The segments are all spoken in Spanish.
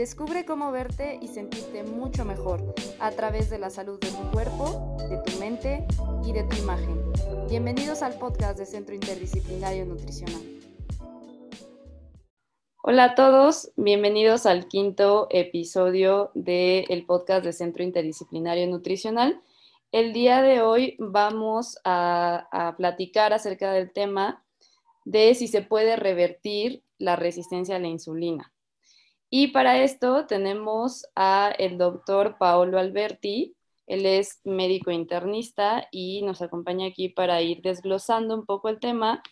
Descubre cómo verte y sentirte mucho mejor a través de la salud de tu cuerpo, de tu mente y de tu imagen. Bienvenidos al podcast de Centro Interdisciplinario Nutricional. Hola a todos, bienvenidos al quinto episodio del podcast de Centro Interdisciplinario Nutricional. El día de hoy vamos a, a platicar acerca del tema de si se puede revertir la resistencia a la insulina. Y para esto tenemos a el doctor Paolo Alberti. Él es médico internista y nos acompaña aquí para ir desglosando un poco el tema,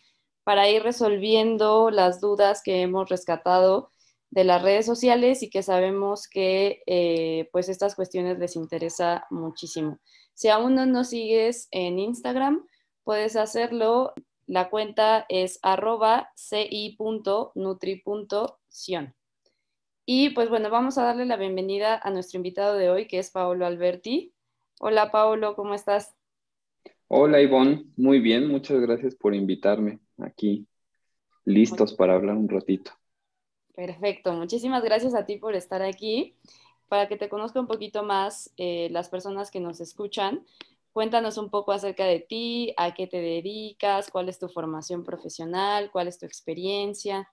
para ir resolviendo las dudas que hemos rescatado de las redes sociales y que sabemos que eh, pues estas cuestiones les interesa muchísimo. Si aún no nos sigues en Instagram, puedes hacerlo. La cuenta es arroba. Y pues bueno, vamos a darle la bienvenida a nuestro invitado de hoy, que es Paolo Alberti. Hola Paolo, ¿cómo estás? Hola Ivonne, muy bien, muchas gracias por invitarme aquí, listos para hablar un ratito. Perfecto, muchísimas gracias a ti por estar aquí. Para que te conozca un poquito más eh, las personas que nos escuchan, cuéntanos un poco acerca de ti, a qué te dedicas, cuál es tu formación profesional, cuál es tu experiencia.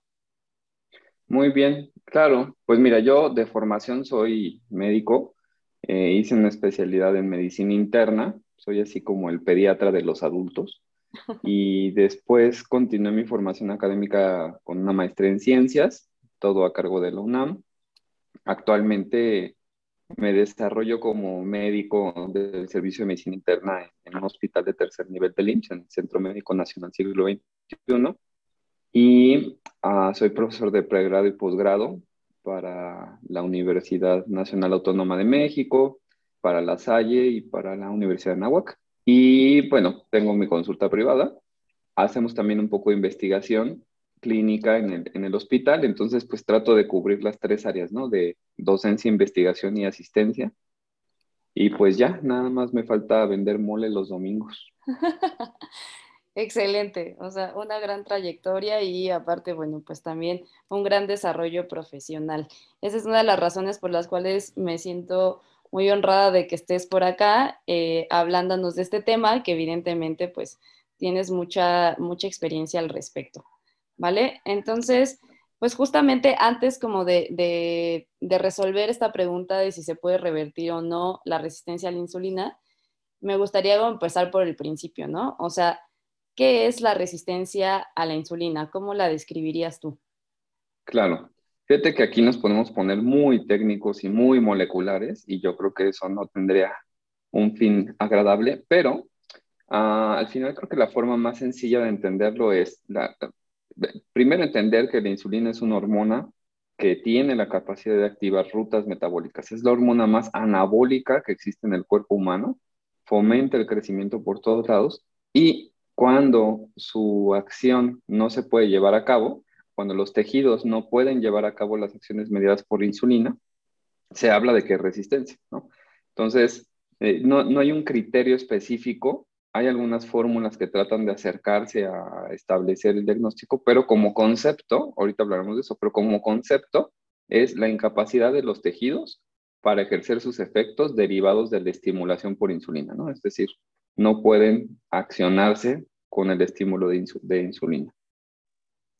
Muy bien, claro. Pues mira, yo de formación soy médico, eh, hice una especialidad en medicina interna, soy así como el pediatra de los adultos y después continué mi formación académica con una maestría en ciencias, todo a cargo de la UNAM. Actualmente me desarrollo como médico del Servicio de Medicina Interna en un hospital de tercer nivel del IMSS, en el Centro Médico Nacional Siglo XXI y ah, soy profesor de pregrado y posgrado para la Universidad Nacional Autónoma de México, para la Salle y para la Universidad de Nahuac. Y bueno, tengo mi consulta privada. Hacemos también un poco de investigación clínica en el, en el hospital, entonces pues trato de cubrir las tres áreas, ¿no? De docencia, investigación y asistencia. Y pues ya, nada más me falta vender mole los domingos. Excelente, o sea, una gran trayectoria y aparte, bueno, pues también un gran desarrollo profesional. Esa es una de las razones por las cuales me siento muy honrada de que estés por acá eh, hablándonos de este tema, que evidentemente pues tienes mucha, mucha experiencia al respecto, ¿vale? Entonces, pues justamente antes como de, de, de resolver esta pregunta de si se puede revertir o no la resistencia a la insulina, me gustaría empezar por el principio, ¿no? O sea, ¿Qué es la resistencia a la insulina? ¿Cómo la describirías tú? Claro. Fíjate que aquí nos podemos poner muy técnicos y muy moleculares y yo creo que eso no tendría un fin agradable, pero ah, al final creo que la forma más sencilla de entenderlo es, primero entender que la insulina es una hormona que tiene la capacidad de activar rutas metabólicas. Es la hormona más anabólica que existe en el cuerpo humano, fomenta el crecimiento por todos lados y cuando su acción no se puede llevar a cabo, cuando los tejidos no pueden llevar a cabo las acciones mediadas por insulina, se habla de que es resistencia, ¿no? Entonces, eh, no, no, hay un criterio específico, hay algunas fórmulas que tratan de acercarse a establecer el diagnóstico, pero como concepto, ahorita hablaremos de eso, pero como concepto es la incapacidad de los tejidos para ejercer sus efectos derivados de la estimulación por insulina, ¿no? Es decir, no pueden accionarse con el estímulo de, insulina.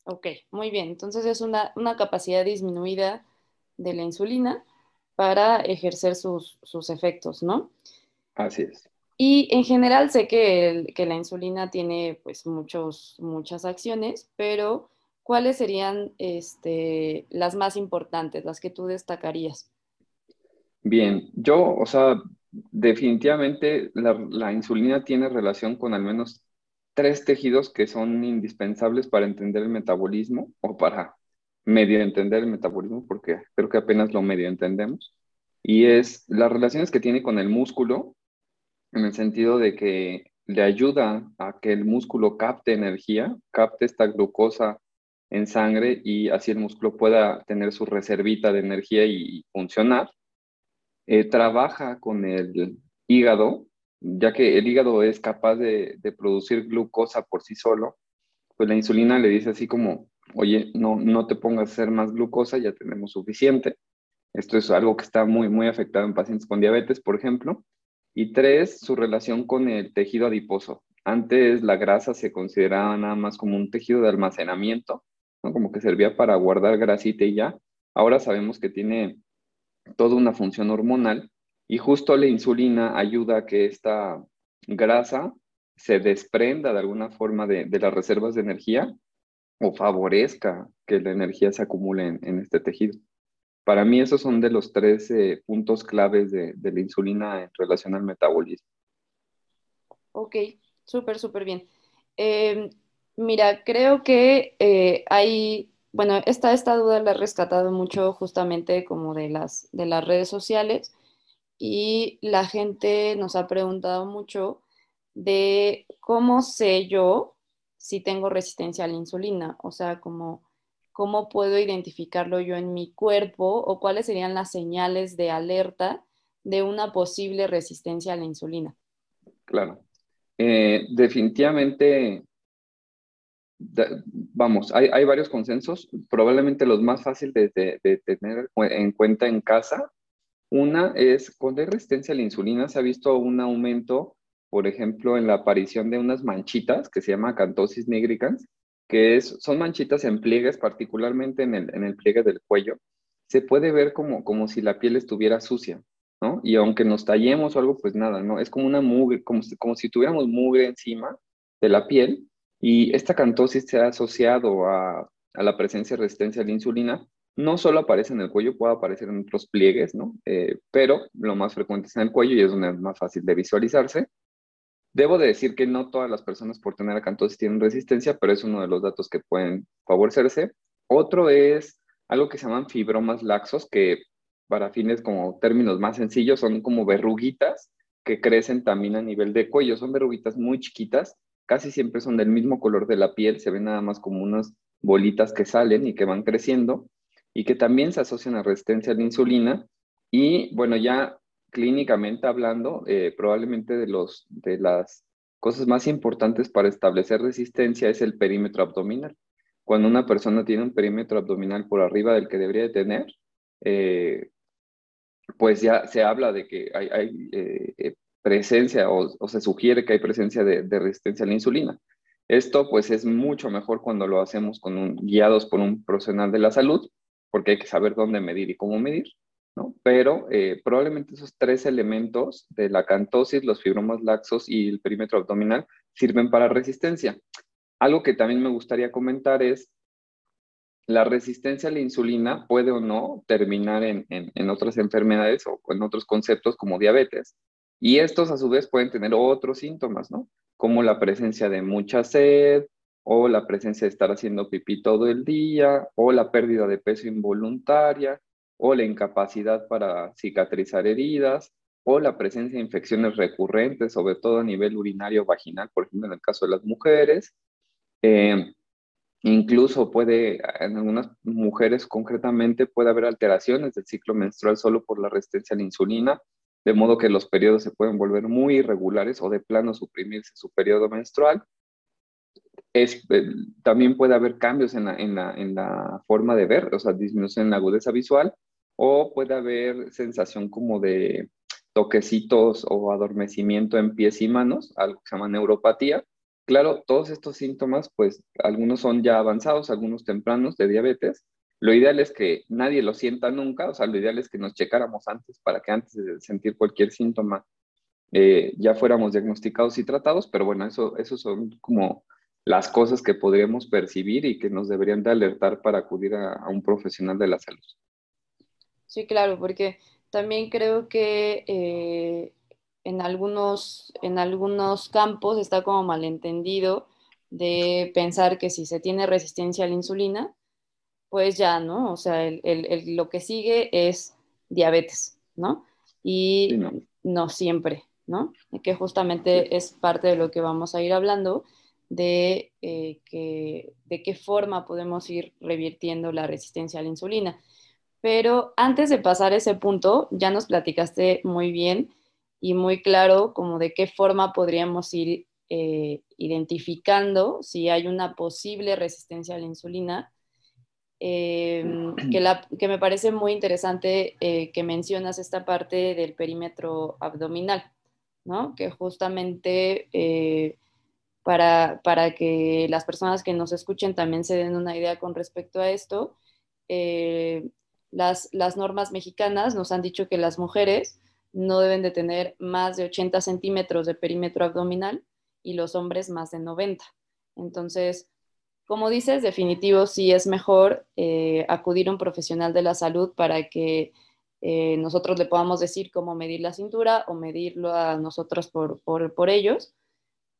Ok, muy bien. Entonces es una, capacidad disminuida de la insulina para ejercer sus, efectos, ¿no? Así es. Y en general sé que, la insulina tiene pues muchos, muchas acciones, pero ¿cuáles serían este, las más importantes, las que tú destacarías? Bien, yo, o sea, definitivamente la, insulina tiene relación con al menos tres tejidos que son indispensables para entender el metabolismo o para medio entender el metabolismo, porque creo que apenas lo medio entendemos. Y es las relaciones que tiene con el músculo, en el sentido de que le ayuda a que el músculo capte energía, capte esta glucosa en sangre y así el músculo pueda tener su reservita de energía y funcionar. Eh, trabaja con el hígado, ya que el hígado es capaz de, producir glucosa por sí solo, pues la insulina le dice así como, oye, no, no te pongas a hacer más glucosa, ya tenemos suficiente. Esto es algo que está muy, muy afectado en pacientes con diabetes, por ejemplo. Y tres, su relación con el tejido adiposo. Antes la grasa se consideraba nada más como un tejido de almacenamiento, ¿no? como que servía para guardar grasita y ya. Ahora sabemos que tiene toda una función hormonal y justo la insulina ayuda a que esta grasa se desprenda de alguna forma de, las reservas de energía o favorezca que la energía se acumule en, este tejido. Para mí esos son de los tres eh, puntos claves de, la insulina en relación al metabolismo. Ok, súper, súper bien. Em, mira, creo que eh, hay, bueno, esta, esta duda la he rescatado mucho justamente como de las, de las redes sociales y la gente nos ha preguntado mucho de cómo sé yo si tengo resistencia a la insulina, o sea, cómo, puedo identificarlo yo en mi cuerpo o cuáles serían las señales de alerta de una posible resistencia a la insulina. Claro. Eh, definitivamente, vamos, hay, varios consensos, probablemente los más fáciles de, tener en cuenta en casa. Una es, cuando hay resistencia a la insulina, se ha visto un aumento por ejemplo, en la aparición de unas manchitas que se llama acantosis nigricans, que es, son manchitas en pliegues, particularmente en el, en el pliegue del cuello. Se puede ver como, como si la piel estuviera sucia, ¿no? Y aunque nos tallemos o algo, pues nada, ¿no? Es como una mugre, como, como si tuviéramos mugre encima de la piel. Y esta acantosis se ha asociado a, a la presencia de resistencia a la insulina, no solo aparece en el cuello, puede aparecer en otros pliegues, ¿no? Eh, pero lo más frecuente es en el cuello y es donde es más fácil de visualizarse. Debo de decir que no todas las personas por tener acantosis tienen resistencia, pero es uno de los datos que pueden favorecerse. Otro es algo que se llaman fibromas laxos, que para fines como términos más sencillos son como verruguitas que crecen también a nivel de cuello. Son verruguitas muy chiquitas, casi siempre son del mismo color de la piel, se ven nada más como unas bolitas que salen y que van creciendo y que también se asocian a resistencia a la insulina. Y bueno, ya clínicamente hablando, eh, probablemente de, los, de las cosas más importantes para establecer resistencia es el perímetro abdominal. Cuando una persona tiene un perímetro abdominal por arriba del que debería de tener, eh, pues ya se habla de que hay, eh, presencia o, se sugiere que hay presencia de, resistencia a la insulina. Esto pues es mucho mejor cuando lo hacemos con guiados por un profesional de la salud, porque hay que saber dónde medir y cómo medir. Pero eh, probablemente esos tres elementos de la cantosis, los fibromas laxos y el perímetro abdominal sirven para resistencia. Algo que también me gustaría comentar es, la resistencia a la insulina puede o no terminar en, otras enfermedades o en otros conceptos como diabetes. Y estos a su vez pueden tener otros síntomas, ¿no? Como la presencia de mucha sed, o la presencia de estar haciendo pipí todo el día, o la pérdida de peso involuntaria, o la incapacidad para cicatrizar heridas o la presencia de infecciones recurrentes, sobre todo a nivel urinario vaginal, por ejemplo, en el caso de las mujeres. Eh, incluso puede, en algunas mujeres concretamente, puede haber alteraciones del ciclo menstrual solo por la resistencia a la insulina, de modo que los periodos se pueden volver muy irregulares o de plano suprimirse su periodo menstrual. Es, eh, también puede haber cambios en la, en, la, en la, forma de ver, o sea, disminución en la agudeza visual o puede haber sensación como de toquecitos o adormecimiento en pies y manos, algo que se llama neuropatía. Claro, todos estos síntomas, pues algunos son ya avanzados, algunos tempranos de diabetes. Lo ideal es que nadie lo sienta nunca, o sea, lo ideal es que nos checáramos antes para que antes de sentir cualquier síntoma eh, ya fuéramos diagnosticados y tratados, pero bueno, eso, eso son como las cosas que podríamos percibir y que nos deberían de alertar para acudir a un profesional de la salud. Sí, claro, porque también creo que eh, en, algunos, en algunos campos está como malentendido de pensar que si se tiene resistencia a la insulina, pues ya, ¿no? O sea, lo que sigue es diabetes, ¿no? Y no. siempre, ¿no? que justamente es parte de lo que vamos a ir hablando de, eh, que, de qué forma podemos ir revirtiendo la resistencia a la insulina. Pero antes de pasar ese punto, ya nos platicaste muy bien y muy claro como de qué forma podríamos ir eh, identificando si hay una posible resistencia a la insulina. Em, que, la, que, me parece muy interesante eh, que mencionas esta parte del perímetro abdominal, ¿no? Que justamente eh, para, para, que las personas que nos escuchen también se den una idea con respecto a esto, eh, las, las normas mexicanas nos han dicho que las mujeres no deben de tener más de 80 centímetros de perímetro abdominal y los hombres más de 90. Entonces, como dices, definitivo sí es mejor eh, acudir a un profesional de la salud para que eh, nosotros le podamos decir cómo medir la cintura o medirlo a nosotros por, por, ellos.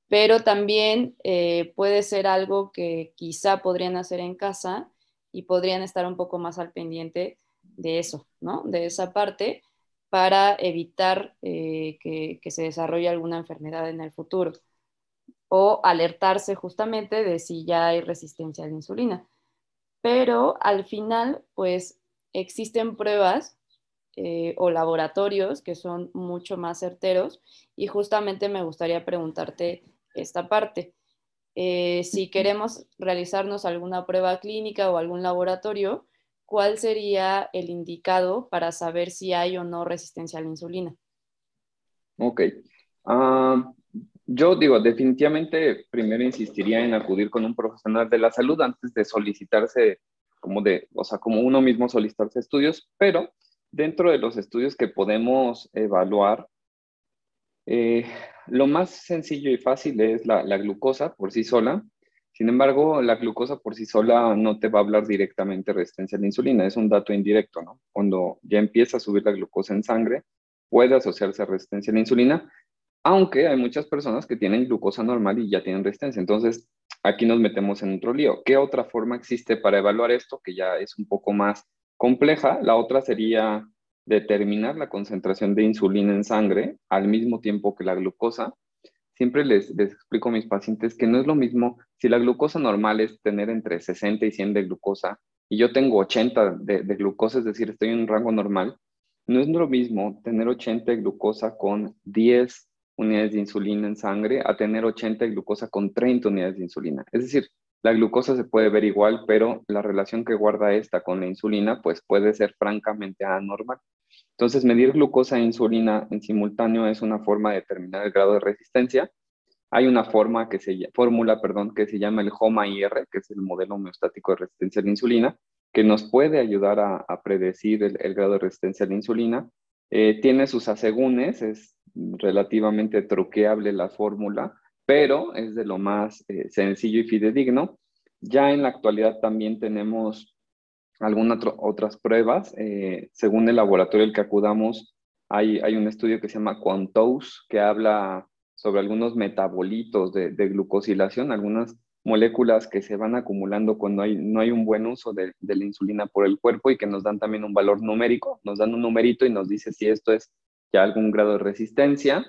Pero también eh, puede ser algo que quizá podrían hacer en casa y podrían estar un poco más al pendiente de eso, ¿no? De esa parte para evitar que, que se desarrolle alguna enfermedad en el futuro o alertarse justamente de si ya hay resistencia a la insulina. Pero al final, pues existen pruebas eh, o laboratorios que son mucho más certeros y justamente me gustaría preguntarte esta parte. Eh, si queremos realizarnos alguna prueba clínica o algún laboratorio, ¿cuál sería el indicado para saber si hay o no resistencia a la insulina? Ok. Ah, yo digo, definitivamente primero insistiría en acudir con un profesional de la salud antes de solicitarse como de, o sea, como uno mismo solicitarse estudios, pero dentro de los estudios que podemos evaluar, eh, lo más sencillo y fácil es la, la, glucosa por sí sola. Sin embargo, la glucosa por sí sola no te va a hablar directamente de resistencia a la insulina, es un dato indirecto, ¿no? Cuando ya empieza a subir la glucosa en sangre, puede asociarse a resistencia a la insulina, aunque hay muchas personas que tienen glucosa normal y ya tienen resistencia. Entonces, aquí nos metemos en otro lío. ¿Qué otra forma existe para evaluar esto, que ya es un poco más compleja? La otra sería determinar la concentración de insulina en sangre al mismo tiempo que la glucosa. Siempre les, explico a mis pacientes que no es lo mismo si la glucosa normal es tener entre 60 y 100 de glucosa y yo tengo 80 de, de glucosa, es decir, estoy en un rango normal, no es lo mismo tener 80 de glucosa con 10 unidades de insulina en sangre a tener 80 de glucosa con 30 unidades de insulina. Es decir, la glucosa se puede ver igual, pero la relación que guarda esta con la insulina pues puede ser francamente anormal. Entonces, medir glucosa e insulina en simultáneo es una forma de determinar el grado de resistencia. Hay una forma que se, fórmula perdón, que se llama el HOMA-IR, que es el modelo homeostático de resistencia a la insulina, que nos puede ayudar a, predecir el, grado de resistencia a la insulina. Eh, tiene sus asegúnes, es relativamente truqueable la fórmula, pero es de lo más eh, sencillo y fidedigno. Ya en la actualidad también tenemos algunas otras pruebas. Eh, según el laboratorio al que acudamos, hay, hay un estudio que se llama Quantose, que habla sobre algunos metabolitos de, de, glucosilación, algunas moléculas que se van acumulando cuando hay, no hay un buen uso de, de, la insulina por el cuerpo y que nos dan también un valor numérico, nos dan un numerito y nos dice si esto es ya algún grado de resistencia.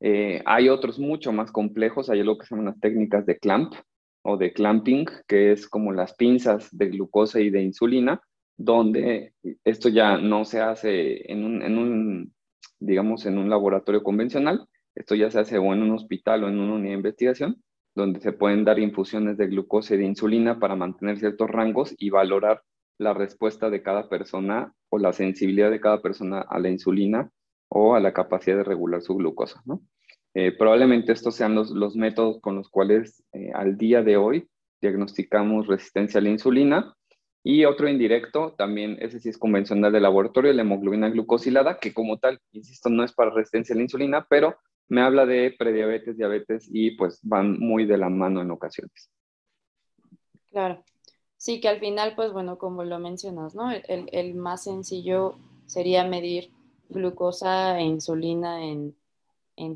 Eh, hay otros mucho más complejos, hay algo que se llaman las técnicas de clamp o de clamping, que es como las pinzas de glucosa y de insulina, donde esto ya no se hace en un, en un digamos, en un laboratorio convencional, esto ya se hace o en un hospital o en una unidad de investigación, donde se pueden dar infusiones de glucosa y de insulina para mantener ciertos rangos y valorar la respuesta de cada persona o la sensibilidad de cada persona a la insulina o a la capacidad de regular su glucosa. Eh, probablemente estos sean los, los, métodos con los cuales eh, al día de hoy diagnosticamos resistencia a la insulina. Y otro indirecto, también ese sí es convencional de laboratorio, la hemoglobina glucosilada, que como tal, insisto, no es para resistencia a la insulina, pero me habla de prediabetes, diabetes y pues van muy de la mano en ocasiones. Claro. Sí, que al final, pues bueno, como lo mencionas, ¿no? El, el más sencillo sería medir glucosa e insulina en,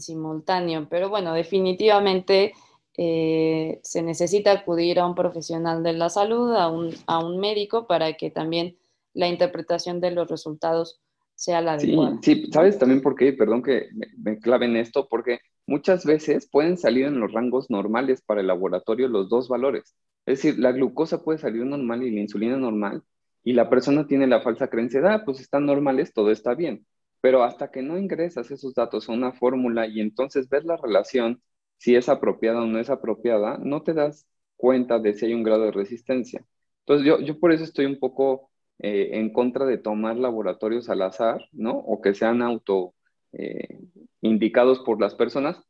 simultáneo. Pero bueno, definitivamente eh, se necesita acudir a un profesional de la salud, a un, médico, para que también la interpretación de los resultados sea la adecuada. Sí, ¿sabes también por qué? Perdón que me, me clave en esto, porque muchas veces pueden salir en los rangos normales para el laboratorio los dos valores. Es decir, la glucosa puede salir normal y la insulina normal, y la persona tiene la falsa creencia de, ah, pues están normales, todo está bien. Pero hasta que no ingresas esos datos a una fórmula y entonces ves la relación, si es apropiada o no es apropiada, no te das cuenta de si hay un grado de resistencia. Entonces yo, yo por eso estoy un poco eh, en contra de tomar laboratorios al azar, ¿no? O que sean auto eh, indicados por las personas,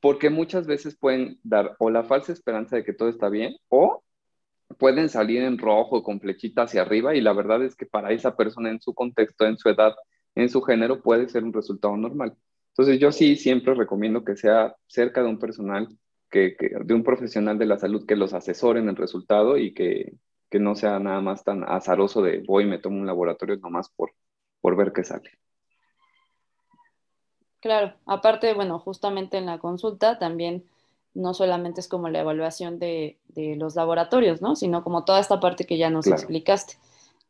porque muchas veces pueden dar o la falsa esperanza de que todo está bien o pueden salir en rojo con flechita hacia arriba y la verdad es que para esa persona en su contexto, en su edad, en su género puede ser un resultado normal. Entonces yo sí siempre recomiendo que sea cerca de un personal, que, de un profesional de la salud que los asesore en el resultado y que, que, no sea nada más tan azaroso de voy y me tomo un laboratorio nomás por, por ver qué sale. Claro, aparte, bueno, justamente en la consulta también no solamente es como la evaluación de, los laboratorios, ¿no? Sino como toda esta parte que ya nos explicaste,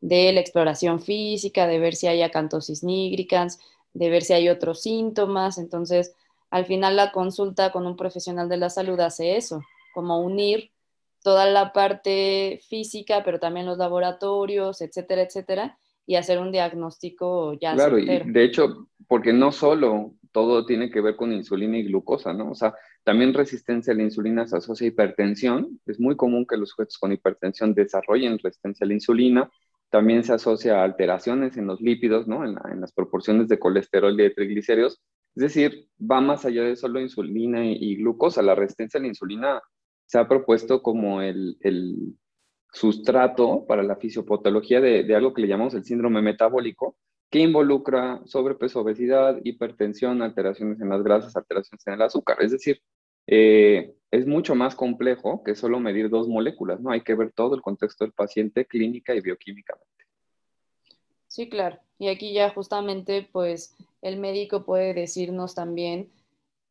de la exploración física, de ver si hay acantosis nigricans, de ver si hay otros síntomas. Entonces, al final la consulta con un profesional de la salud hace eso, como unir toda la parte física, pero también los laboratorios, etcétera, etcétera, y hacer un diagnóstico ya. Claro, y de hecho, porque no solo todo tiene que ver con insulina y glucosa, ¿no? O sea, también resistencia a la insulina se asocia a hipertensión. Es muy común que los sujetos con hipertensión desarrollen resistencia a la insulina. También se asocia a alteraciones en los lípidos, ¿no? En, las proporciones de colesterol y de triglicéridos. Es decir, va más allá de solo insulina y, glucosa. La resistencia a la insulina se ha propuesto como el, sustrato para la fisiopatología de, de algo que le llamamos el síndrome metabólico, que involucra sobrepeso, obesidad, hipertensión, alteraciones en las grasas, alteraciones en el azúcar. Es decir, eh, es mucho más complejo que solo medir dos moléculas, ¿no? Hay que ver todo el contexto del paciente clínica y bioquímicamente. Sí, claro. Y aquí ya justamente, pues, el médico puede decirnos también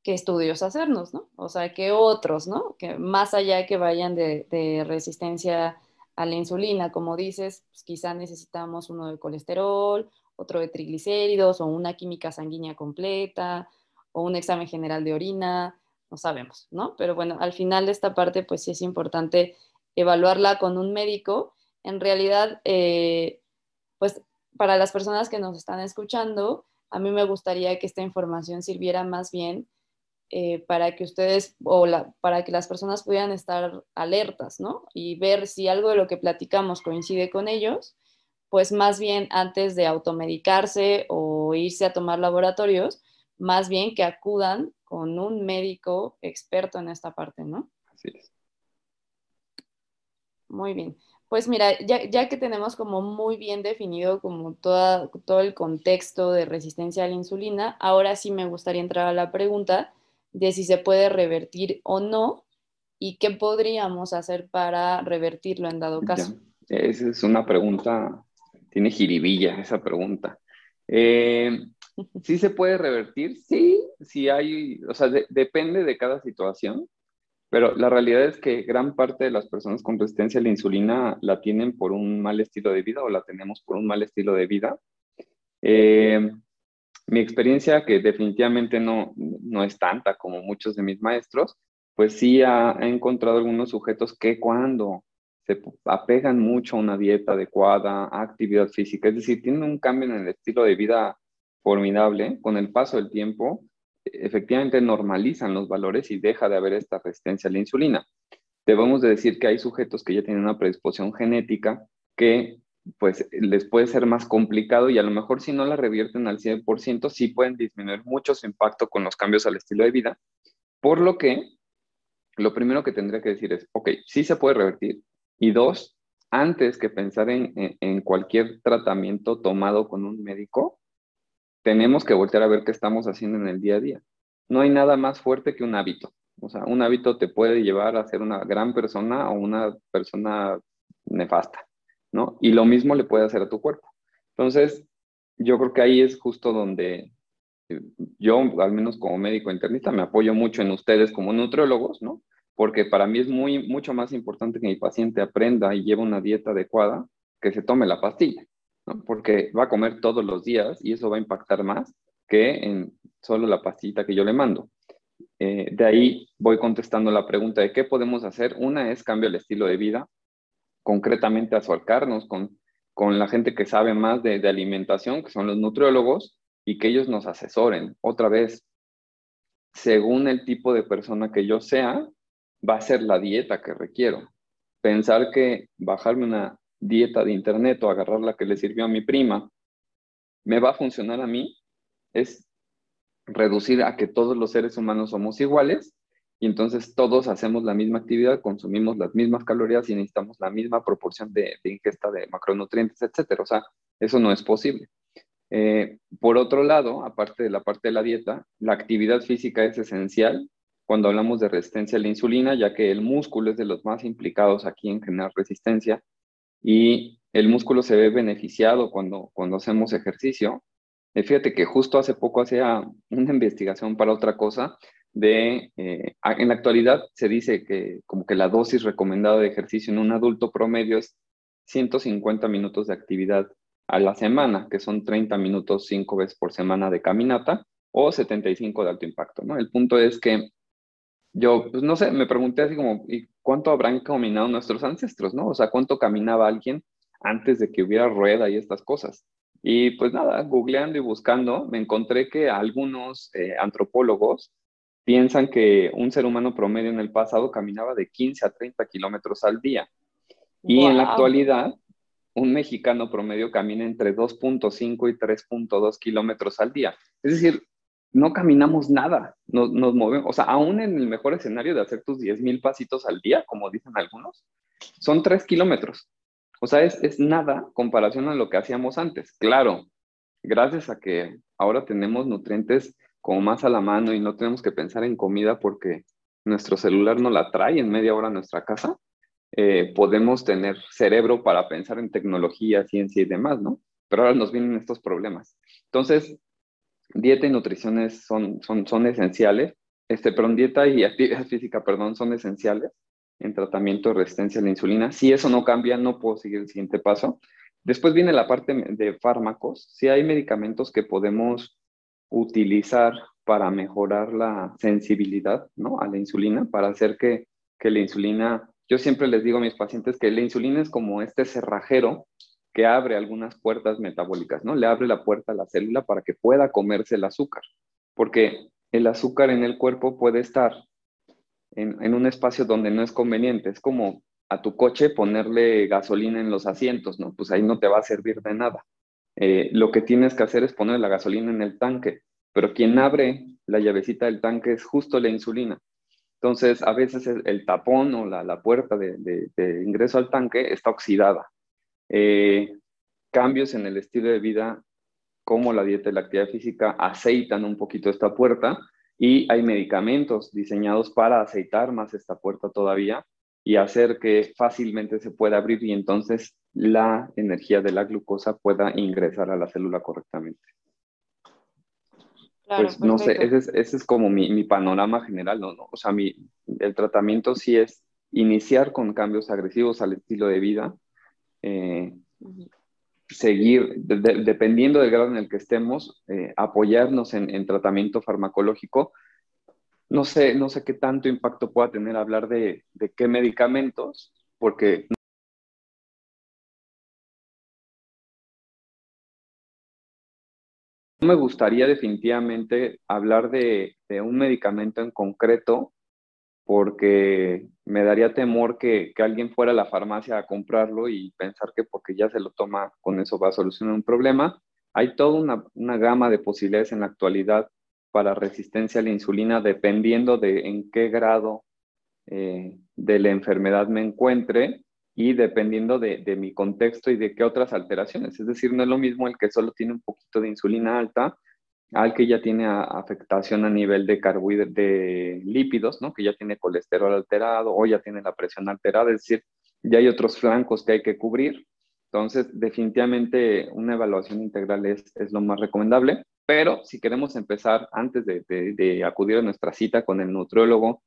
qué estudios hacernos, ¿no? O sea, qué otros, ¿no? Que más allá que vayan de, resistencia a la insulina, como dices, pues quizá necesitamos uno de colesterol, otro de triglicéridos o una química sanguínea completa o un examen general de orina, no sabemos, ¿no? Pero bueno, al final de esta parte, pues sí es importante evaluarla con un médico. En realidad, eh, pues para las personas que nos están escuchando, a mí me gustaría que esta información sirviera más bien eh, para que ustedes o para que las personas pudieran estar alertas, ¿no? Y ver si algo de lo que platicamos coincide con ellos, pues más bien antes de automedicarse o irse a tomar laboratorios, más bien que acudan con un médico experto en esta parte, ¿no? Así es. Muy bien. Pues mira, ya, que tenemos como muy bien definido como toda, todo el contexto de resistencia a la insulina, ahora sí me gustaría entrar a la pregunta de si se puede revertir o no y qué podríamos hacer para revertirlo en dado caso. Esa es una pregunta, tiene jiribilla esa pregunta. Eh, ¿Sí se puede revertir? Sí, sí hay, o sea, depende de cada situación, pero la realidad es que gran parte de las personas con resistencia a la insulina la tienen por un mal estilo de vida o la tenemos por un mal estilo de vida. Eh, mi experiencia, que definitivamente no, no es tanta como muchos de mis maestros, pues sí ha, encontrado algunos sujetos que cuando se apegan mucho a una dieta adecuada, a actividad física, es decir, tienen un cambio en el estilo de vida formidable, con el paso del tiempo, efectivamente normalizan los valores y deja de haber esta resistencia a la insulina. Debemos de decir que hay sujetos que ya tienen una predisposición genética que pues les puede ser más complicado y a lo mejor si no la revierten al 100%, sí pueden disminuir mucho su impacto con los cambios al estilo de vida. Por lo que lo primero que tendría que decir es, ok, sí se puede revertir. Y dos, antes que pensar en, en, cualquier tratamiento tomado con un médico, tenemos que voltear a ver qué estamos haciendo en el día a día. No hay nada más fuerte que un hábito. O sea, un hábito te puede llevar a ser una gran persona o una persona nefasta. ¿No? Y lo mismo le puede hacer a tu cuerpo. Entonces, yo creo que ahí es justo donde eh, yo, al menos como médico internista, me apoyo mucho en ustedes como nutriólogos, ¿no? Porque para mí es muy, mucho más importante que mi paciente aprenda y lleve una dieta adecuada que se tome la pastilla, ¿no? Porque va a comer todos los días y eso va a impactar más que en solo la pastillita que yo le mando. Eh, de ahí voy contestando la pregunta de qué podemos hacer. Una es cambio el estilo de vida, concretamente acercarnos con, con la gente que sabe más de, de alimentación, que son los nutriólogos, y que ellos nos asesoren. Otra vez, según el tipo de persona que yo sea, va a ser la dieta que requiero. pensar que bajarme una dieta de internet o agarrar la que le sirvió a mi prima me va a funcionar a mí es reducir a que todos los seres humanos somos iguales y entonces todos hacemos la misma actividad, consumimos las mismas calorías y necesitamos la misma proporción de, ingesta de macronutrientes, etcétera. O sea, eso no es posible. Eh, por otro lado, aparte de la parte de la dieta, la actividad física es esencial cuando hablamos de resistencia a la insulina, ya que el músculo es de los más implicados aquí en generar resistencia y el músculo se ve beneficiado cuando, cuando hacemos ejercicio. Eh, fíjate que justo hace poco hacía una investigación para otra cosa de, eh, en la actualidad se dice que como que la dosis recomendada de ejercicio en un adulto promedio es 150 minutos de actividad a la semana, que son 30 minutos cinco veces por semana de caminata o 75 de alto impacto, ¿no? El punto es que yo, pues no sé, me pregunté así como, ¿y cuánto habrán caminado nuestros ancestros, no? O sea, ¿cuánto caminaba alguien antes de que hubiera rueda y estas cosas? Y pues nada, googleando y buscando, me encontré que algunos eh, antropólogos piensan que un ser humano promedio en el pasado caminaba de 15 a 30 kilómetros al día. Y en la actualidad, un mexicano promedio camina entre 2.5 y 3.2 kilómetros al día. Es decir, no caminamos nada, nos, nos, movemos, o sea, aún en el mejor escenario de hacer tus 10 mil pasitos al día, como dicen algunos, son 3 kilómetros. O sea, es, es nada comparación a lo que hacíamos antes. Claro, gracias a que ahora tenemos nutrientes como más a la mano y no tenemos que pensar en comida porque nuestro celular no la trae en media hora a nuestra casa, eh, podemos tener cerebro para pensar en tecnología, ciencia y demás, ¿no? Pero ahora nos vienen estos problemas. Entonces, dieta y nutrición son, son, son esenciales, este, perdón, dieta y actividad física, perdón, son esenciales en tratamiento de resistencia a la insulina. Si eso no cambia, no puedo seguir el siguiente paso. Después viene la parte de fármacos. Si hay medicamentos que podemos utilizar para mejorar la sensibilidad ¿no? a la insulina, para hacer que, que la insulina, yo siempre les digo a mis pacientes que la insulina es como este cerrajero que abre algunas puertas metabólicas, ¿no? Le abre la puerta a la célula para que pueda comerse el azúcar, porque el azúcar en el cuerpo puede estar en, en, un espacio donde no es conveniente. Es como a tu coche ponerle gasolina en los asientos, ¿no? Pues ahí no te va a servir de nada. Eh, lo que tienes que hacer es poner la gasolina en el tanque, pero quien abre la llavecita del tanque es justo la insulina. Entonces, a veces el, tapón o la, puerta de, ingreso al tanque está oxidada. Eh, cambios en el estilo de vida, como la dieta y la actividad física, aceitan un poquito esta puerta y hay medicamentos diseñados para aceitar más esta puerta todavía y hacer que fácilmente se pueda abrir y entonces la energía de la glucosa pueda ingresar a la célula correctamente. pues no sé, ese es, como mi, panorama general, ¿no? O sea, mi, el tratamiento sí es iniciar con cambios agresivos al estilo de vida, eh, seguir, dependiendo del grado en el que estemos, eh, apoyarnos en, en, tratamiento farmacológico, no sé, no sé qué tanto impacto pueda tener hablar de, de qué medicamentos, porque me gustaría definitivamente hablar de, un medicamento en concreto, porque me daría temor que, alguien fuera a la farmacia a comprarlo y pensar que porque ya se lo toma, con eso va a solucionar un problema. Hay toda una, una gama de posibilidades en la actualidad para resistencia a la insulina dependiendo de en qué grado eh, de la enfermedad me encuentre y dependiendo de, de, mi contexto y de qué otras alteraciones. Es decir, no es lo mismo el que solo tiene un poquito de insulina alta al que ya tiene afectación a nivel de carbohidratos, de lípidos, ¿no? que ya tiene colesterol alterado o ya tiene la presión alterada, es decir, ya hay otros flancos que hay que cubrir. Entonces, definitivamente una evaluación integral es, es lo más recomendable. Pero si queremos empezar antes de, acudir a nuestra cita con el nutriólogo,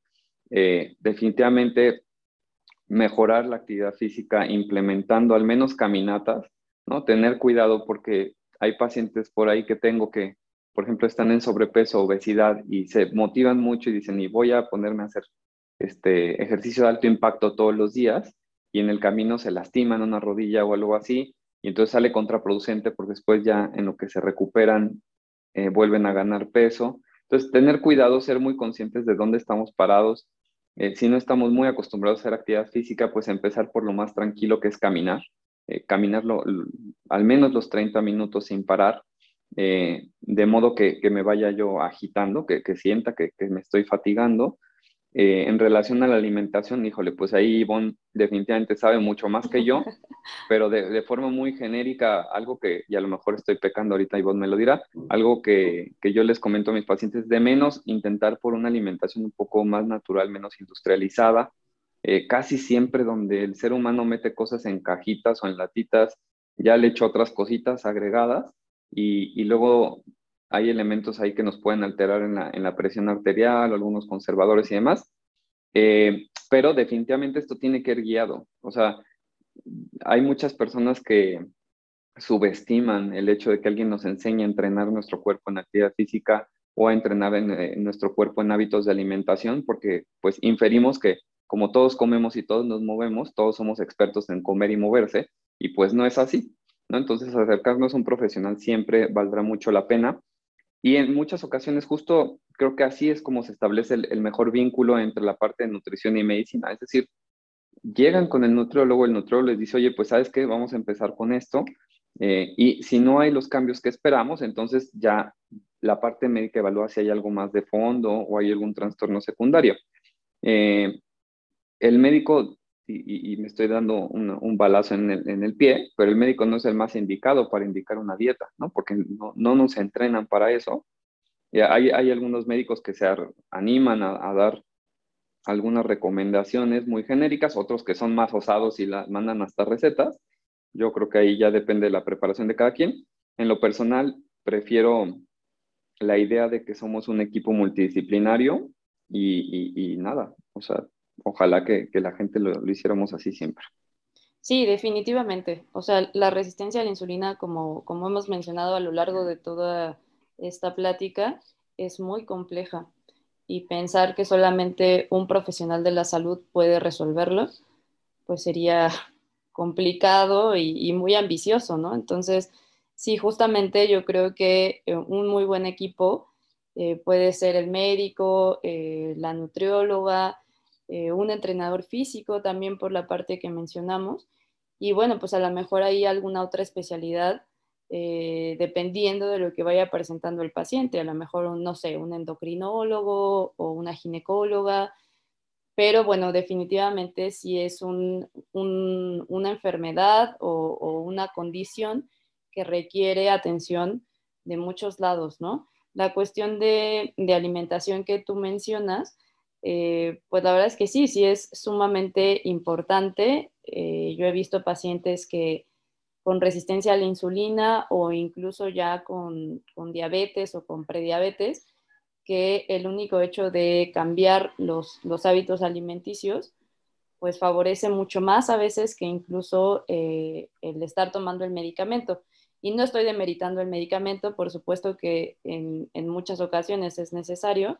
eh, definitivamente mejorar la actividad física implementando al menos caminatas, ¿no? Tener cuidado porque hay pacientes por ahí que tengo que, por ejemplo, están en sobrepeso, obesidad y se motivan mucho y dicen, y voy a ponerme a hacer este ejercicio de alto impacto todos los días y en el camino se lastiman una rodilla o algo así y entonces sale contraproducente porque después ya en lo que se recuperan eh, vuelven a ganar peso. Entonces, tener cuidado, ser muy conscientes de dónde estamos parados eh, si no estamos muy acostumbrados a hacer actividad física, pues empezar por lo más tranquilo que es caminar, eh, al menos los 30 minutos sin parar, eh, de modo que, me vaya yo agitando, que, sienta que, que, me estoy fatigando eh, en relación a la alimentación, híjole, pues ahí Ivonne definitivamente sabe mucho más que yo, pero de, forma muy genérica, algo que, y a lo mejor estoy pecando ahorita, Ivonne me lo dirá, algo que, yo les comento a mis pacientes, de menos intentar por una alimentación un poco más natural, menos industrializada, eh, casi siempre donde el ser humano mete cosas en cajitas o en latitas, ya le echo otras cositas agregadas y, y luego hay elementos ahí que nos pueden alterar en la, presión arterial, algunos conservadores y demás, eh, pero definitivamente esto tiene que ir guiado. O sea, hay muchas personas que subestiman el hecho de que alguien nos enseñe a entrenar nuestro cuerpo en actividad física o a entrenar en, en nuestro cuerpo en hábitos de alimentación, porque pues inferimos que como todos comemos y todos nos movemos, todos somos expertos en comer y moverse, y pues no es así. ¿no? Entonces, acercarnos a un profesional siempre valdrá mucho la pena. Y en muchas ocasiones justo creo que así es como se establece el, mejor vínculo entre la parte de nutrición y medicina. Es decir, llegan con el nutriólogo, el nutriólogo les dice, oye, pues sabes qué, vamos a empezar con esto. Eh, y si no hay los cambios que esperamos, entonces ya la parte médica evalúa si hay algo más de fondo o hay algún trastorno secundario. Eh, el médico y, me estoy dando un balazo en el, pie, pero el médico no es el más indicado para indicar una dieta, ¿no? Porque no, no nos entrenan para eso. Y hay, hay, algunos médicos que se animan a, dar algunas recomendaciones muy genéricas, otros que son más osados y la, mandan hasta recetas. Yo creo que ahí ya depende de la preparación de cada quien. En lo personal, prefiero la idea de que somos un equipo multidisciplinario y, y, y nada, o sea, ojalá que, la gente lo, hiciéramos así siempre. Sí, definitivamente. O sea, la resistencia a la insulina, como, como hemos mencionado a lo largo de toda esta plática, es muy compleja. Y pensar que solamente un profesional de la salud puede resolverlo, pues sería complicado y, muy ambicioso, ¿no? Entonces, sí, justamente yo creo que eh, un muy buen equipo eh, puede ser el médico, eh, la nutrióloga, eh, un entrenador físico también por la parte que mencionamos. Y bueno, pues a lo mejor hay alguna otra especialidad eh, dependiendo de lo que vaya presentando el paciente. A lo mejor, no sé, un endocrinólogo o una ginecóloga. Pero bueno, definitivamente si es una enfermedad o, una condición que requiere atención de muchos lados, ¿no? La cuestión de alimentación que tú mencionas, eh, pues la verdad es que sí, sí es sumamente importante. Eh, yo he visto pacientes que con resistencia a la insulina o incluso ya con, diabetes o con prediabetes, que el único hecho de cambiar los, hábitos alimenticios, pues favorece mucho más a veces que incluso eh, el estar tomando el medicamento. Y no estoy demeritando el medicamento, por supuesto que en muchas ocasiones es necesario,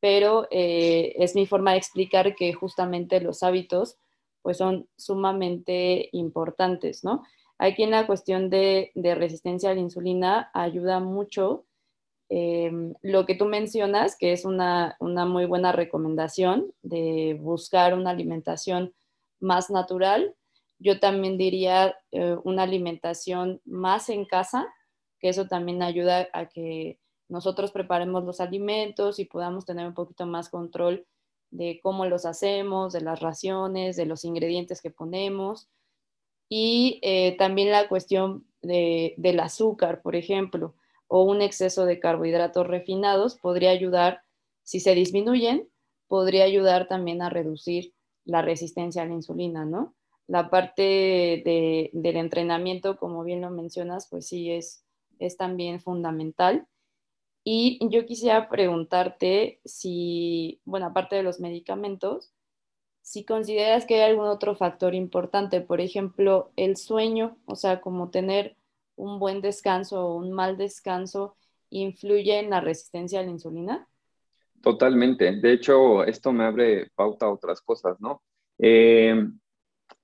pero eh, es mi forma de explicar que justamente los hábitos pues son sumamente importantes, ¿no? Aquí en la cuestión de, resistencia a la insulina ayuda mucho em, lo que tú mencionas, que es una, muy buena recomendación de buscar una alimentación más natural. Yo también diría eh, una alimentación más en casa, que eso también ayuda a que nosotros preparemos los alimentos y podamos tener un poquito más control de cómo los hacemos, de las raciones, de los ingredientes que ponemos. Y eh, también la cuestión del azúcar, por ejemplo, o un exceso de carbohidratos refinados podría ayudar, si se disminuyen, podría ayudar también a reducir la resistencia a la insulina, ¿no? La parte del entrenamiento, como bien lo mencionas, pues sí es, es también fundamental. Y yo quisiera preguntarte si, bueno, aparte de los medicamentos, si consideras que hay algún otro factor importante, por ejemplo, el sueño, o sea, como tener un buen descanso o un mal descanso, influye en la resistencia a la insulina? Totalmente. De hecho, esto me abre pauta a otras cosas, ¿no? Eh,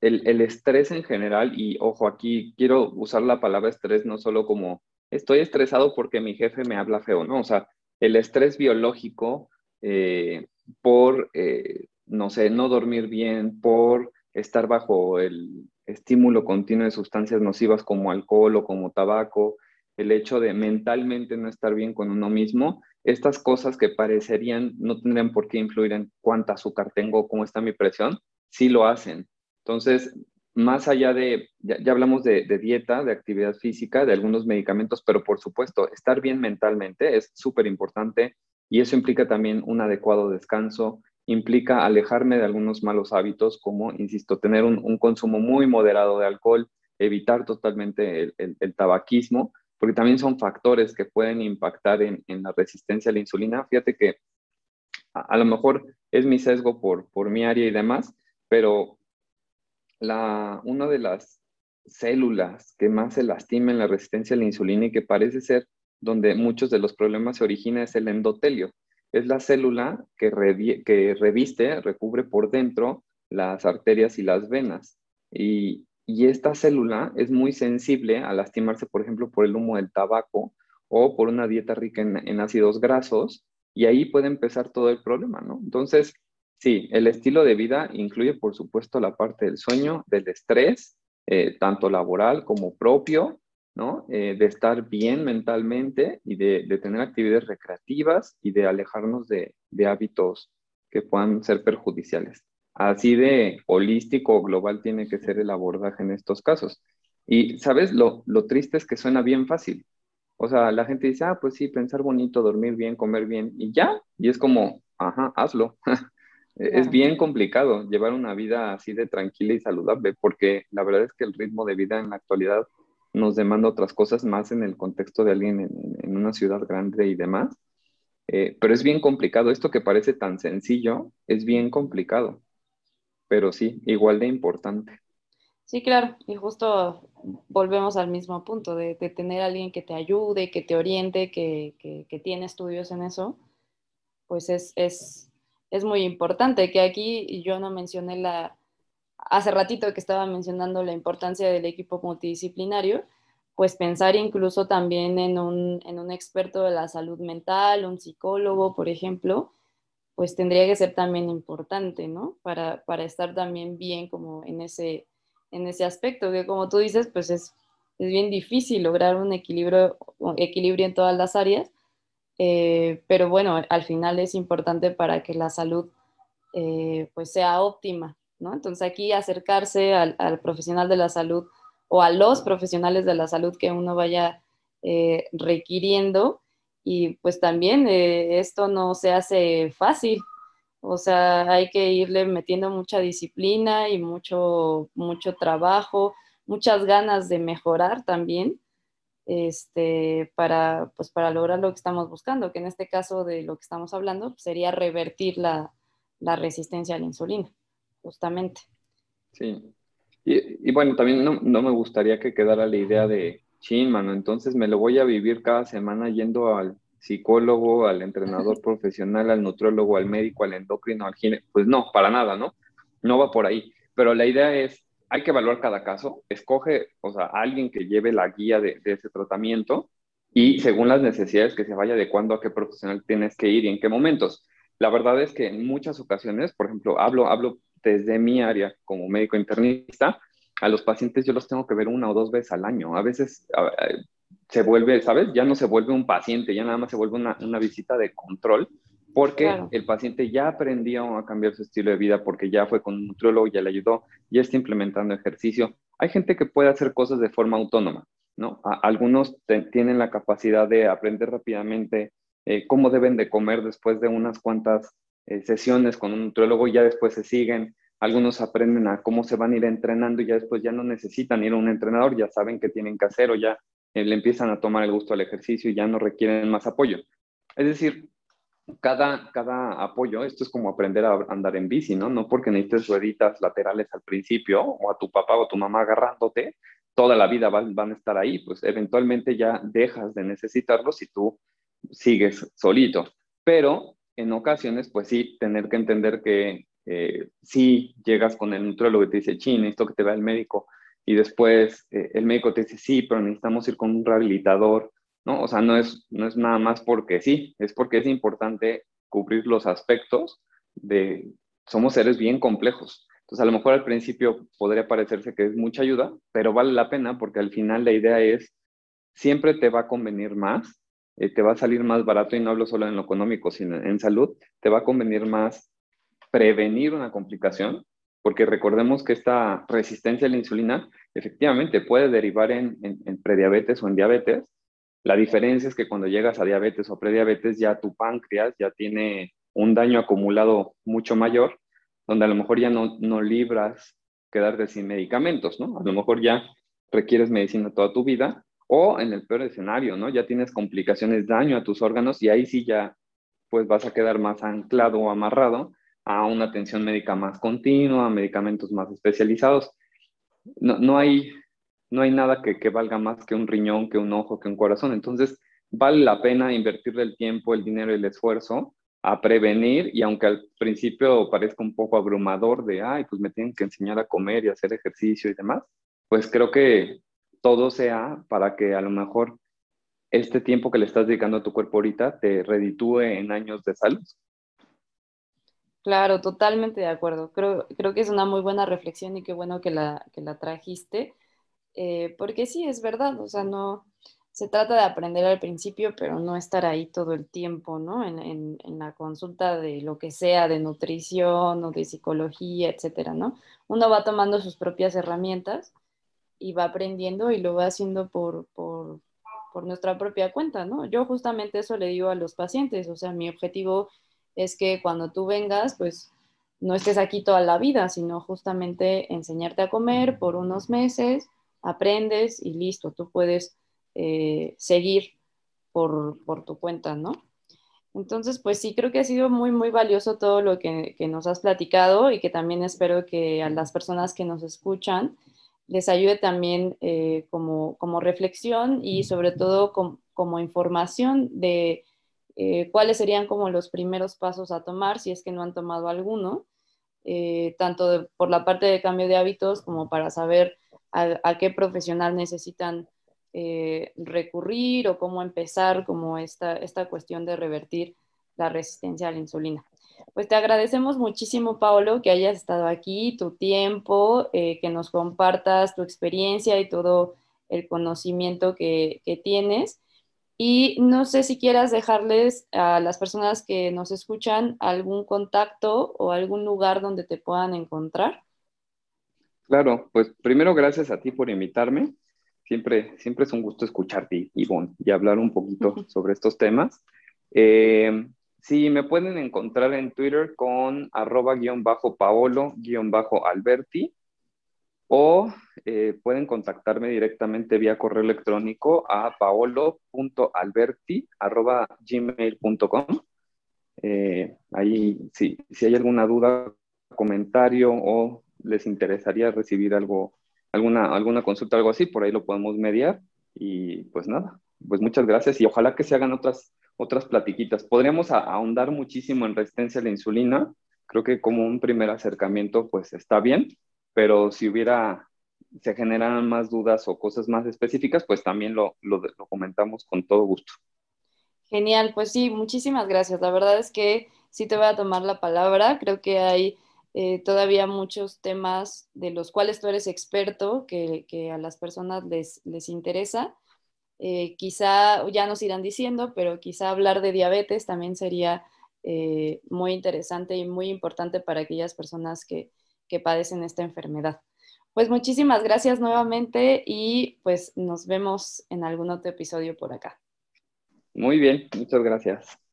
el, el, estrés en general, y ojo, aquí quiero usar la palabra estrés no solo como estoy estresado porque mi jefe me habla feo, ¿no? O sea, el estrés biológico eh, por eh, no sé, no dormir bien, por estar bajo el estímulo continuo de sustancias nocivas como alcohol o como tabaco, el hecho de mentalmente no estar bien con uno mismo, estas cosas que parecerían no tendrían por qué influir en cuánta azúcar tengo, cómo está mi presión, sí lo hacen. Entonces, más allá de, ya, hablamos de, dieta, de actividad física, de algunos medicamentos, pero por supuesto, estar bien mentalmente es súper importante y eso implica también un adecuado descanso, implica alejarme de algunos malos hábitos, como, insisto, tener un, consumo muy moderado de alcohol, evitar totalmente el, tabaquismo, porque también son factores que pueden impactar en, la resistencia a la insulina. Fíjate que a, lo mejor es mi sesgo por, por mi área y demás, pero la, una de las células que más se lastima en la resistencia a la insulina y que parece ser donde muchos de los problemas se originan es el endotelio es la célula que, que reviste, recubre por dentro las arterias y las venas. Y, esta célula es muy sensible a lastimarse, por ejemplo, por el humo del tabaco o por una dieta rica en, ácidos grasos, y ahí puede empezar todo el problema, ¿no? Entonces, sí, el estilo de vida incluye, por supuesto, la parte del sueño, del estrés, eh, tanto laboral como propio, ¿no? Eh, de estar bien mentalmente y de, tener actividades recreativas y de alejarnos de, hábitos que puedan ser perjudiciales. Así de holístico o global tiene que ser el abordaje en estos casos. Y, ¿sabes? Lo, triste es que suena bien fácil. O sea, la gente dice, ah, pues sí, pensar bonito, dormir bien, comer bien, y ya. Y es como, ajá, hazlo. Es bien complicado llevar una vida así de tranquila y saludable, porque la verdad es que el ritmo de vida en la actualidad nos demanda otras cosas más en el contexto de alguien en, una ciudad grande y demás. Eh, pero es bien complicado. Esto que parece tan sencillo es bien complicado, pero sí, igual de importante. Sí, claro, y justo volvemos al mismo punto de, tener a alguien que te ayude, que te oriente, que, que, tiene estudios en eso, pues es, es, es muy importante. Que aquí yo no mencioné la, hace ratito que estaba mencionando la importancia del equipo multidisciplinario, pues pensar incluso también en un, en un experto de la salud mental, un psicólogo, por ejemplo, pues tendría que ser también importante, ¿no? Para, para estar también bien como en ese, en ese aspecto, que como tú dices, pues es, es bien difícil lograr un equilibrio, equilibrio en todas las áreas, eh, pero bueno, al final es importante para que la salud eh, pues sea óptima, entonces aquí acercarse al, profesional de la salud o a los profesionales de la salud que uno vaya eh, requiriendo y pues también esto no se hace fácil, o sea, hay que irle metiendo mucha disciplina y mucho, mucho trabajo, muchas ganas de mejorar también, este, para, pues para lograr lo que estamos buscando, que en este caso de lo que estamos hablando sería revertir la resistencia a la insulina justamente. Sí. Y, bueno, también no, me gustaría que quedara la idea de, chin, mano, entonces me lo voy a vivir cada semana yendo al psicólogo, al entrenador profesional, al nutriólogo, al médico, al endocrino, al gine. Pues no, para nada, ¿no? No va por ahí. Pero la idea es, hay que evaluar cada caso, escoge, o sea, alguien que lleve la guía de, ese tratamiento y según las necesidades que se vaya adecuando a qué profesional tienes que ir y en qué momentos. La verdad es que en muchas ocasiones, por ejemplo, hablo, hablo desde mi área como médico internista, a los pacientes yo los tengo que ver una o dos veces al año. A veces se vuelve, ¿sabes? Ya no se vuelve un paciente, ya nada más se vuelve una visita de control, porque el paciente ya aprendió a cambiar su estilo de vida, porque ya fue con un nutriólogo, ya le ayudó, ya está implementando ejercicio. Hay gente que puede hacer cosas de forma autónoma, ¿no? algunos tienen la capacidad de aprender rápidamente eh, cómo deben de comer después de unas cuantas eh, sesiones con un nutriólogo y ya después se siguen. Algunos aprenden a cómo se van a ir entrenando y ya después ya no necesitan ir a un entrenador, ya saben qué tienen que hacer o ya eh, le empiezan a tomar el gusto al ejercicio y ya no requieren más apoyo. Es decir, cada, cada apoyo, esto es como aprender a andar en bici, ¿no? No porque necesites rueditas laterales al principio o a tu papá o a tu mamá agarrándote, toda la vida van, van a estar ahí, pues eventualmente ya dejas de necesitarlos si tú sigues solito. Pero en ocasiones, pues sí, tener que entender que eh, si llegas con el nutriólogo y te dice, chin, esto que te va el médico, y después eh, el médico te dice, sí, pero necesitamos ir con un rehabilitador, ¿no? O sea, no es, no es nada más porque sí, es porque es importante cubrir los aspectos de somos seres bien complejos. Entonces, a lo mejor al principio podría parecerse que es mucha ayuda, pero vale la pena porque al final la idea es, siempre te va a convenir más, eh, te va a salir más barato, y no hablo solo en lo económico, sino en salud, te va a convenir más prevenir una complicación, porque recordemos que esta resistencia a la insulina efectivamente puede derivar en, en prediabetes o en diabetes. La diferencia es que cuando llegas a diabetes o prediabetes ya tu páncreas ya tiene un daño acumulado mucho mayor, donde a lo mejor ya no, no libras quedarte sin medicamentos, ¿no? A lo mejor ya requieres medicina toda tu vida, o en el peor escenario, ¿no? Ya tienes complicaciones, daño a tus órganos y ahí sí ya pues vas a quedar más anclado o amarrado a una atención médica más continua, a medicamentos más especializados. No, no, hay, no hay nada que, que valga más que un riñón, que un ojo, que un corazón. Entonces, vale la pena invertirle el tiempo, el dinero y el esfuerzo a prevenir y aunque al principio parezca un poco abrumador de, ay, pues me tienen que enseñar a comer y hacer ejercicio y demás, pues creo que todo sea para que a lo mejor este tiempo que le estás dedicando a tu cuerpo ahorita te reditúe en años de salud. Claro, totalmente de acuerdo. Creo, creo que es una muy buena reflexión y qué bueno que la, que la trajiste, eh, porque sí, es verdad, o sea, no, se trata de aprender al principio, pero no estar ahí todo el tiempo, ¿no? En, la consulta de lo que sea, de nutrición o de psicología, etcétera, ¿no? Uno va tomando sus propias herramientas y va aprendiendo y lo va haciendo por, por, por nuestra propia cuenta, ¿no? Yo justamente eso le digo a los pacientes, o sea, mi objetivo es que cuando tú vengas, pues no estés aquí toda la vida, sino justamente enseñarte a comer por unos meses, aprendes y listo, tú puedes eh, seguir por, tu cuenta, ¿no? Entonces, pues sí, creo que ha sido muy, muy valioso todo lo que, nos has platicado y que también espero que a las personas que nos escuchan les ayude también eh, como, reflexión y sobre todo como información de eh, cuáles serían como los primeros pasos a tomar si es que no han tomado alguno, tanto por la parte de cambio de hábitos como para saber a qué profesional necesitan eh, recurrir o cómo empezar como esta, esta cuestión de revertir la resistencia a la insulina. Pues te agradecemos muchísimo, Paolo, que hayas estado aquí, tu tiempo, eh, que nos compartas tu experiencia y todo el conocimiento que, que, tienes. Y no sé si quieras dejarles a las personas que nos escuchan algún contacto o algún lugar donde te puedan encontrar. Claro, pues primero gracias a ti por invitarme. Siempre, siempre es un gusto escucharte, Ivonne, y hablar un poquito sobre estos temas. Eh, sí, me pueden encontrar en Twitter con arroba guion bajo paolo guion bajo alberti o eh, pueden contactarme directamente vía correo electrónico a paolo.alberti arroba gmail.com. Eh, ahí, sí, si hay alguna duda, comentario o les interesaría recibir algo alguna, alguna consulta, algo así, por ahí lo podemos mediar. Y pues nada, pues muchas gracias y ojalá que se hagan otras, otras platiquitas. Podríamos ahondar muchísimo en resistencia a la insulina. Creo que como un primer acercamiento, pues está bien, pero si hubiera, se generan más dudas o cosas más específicas, pues también lo, lo, lo comentamos con todo gusto. Genial, pues sí, muchísimas gracias. La verdad es que sí te voy a tomar la palabra. Creo que hay eh, todavía muchos temas de los cuales tú eres experto que, a las personas les, les interesa. Eh, quizá ya nos irán diciendo, pero quizá hablar de diabetes también sería eh, muy interesante y muy importante para aquellas personas que, que padecen esta enfermedad. Pues muchísimas gracias nuevamente y pues nos vemos en algún otro episodio por acá. Muy bien, muchas gracias.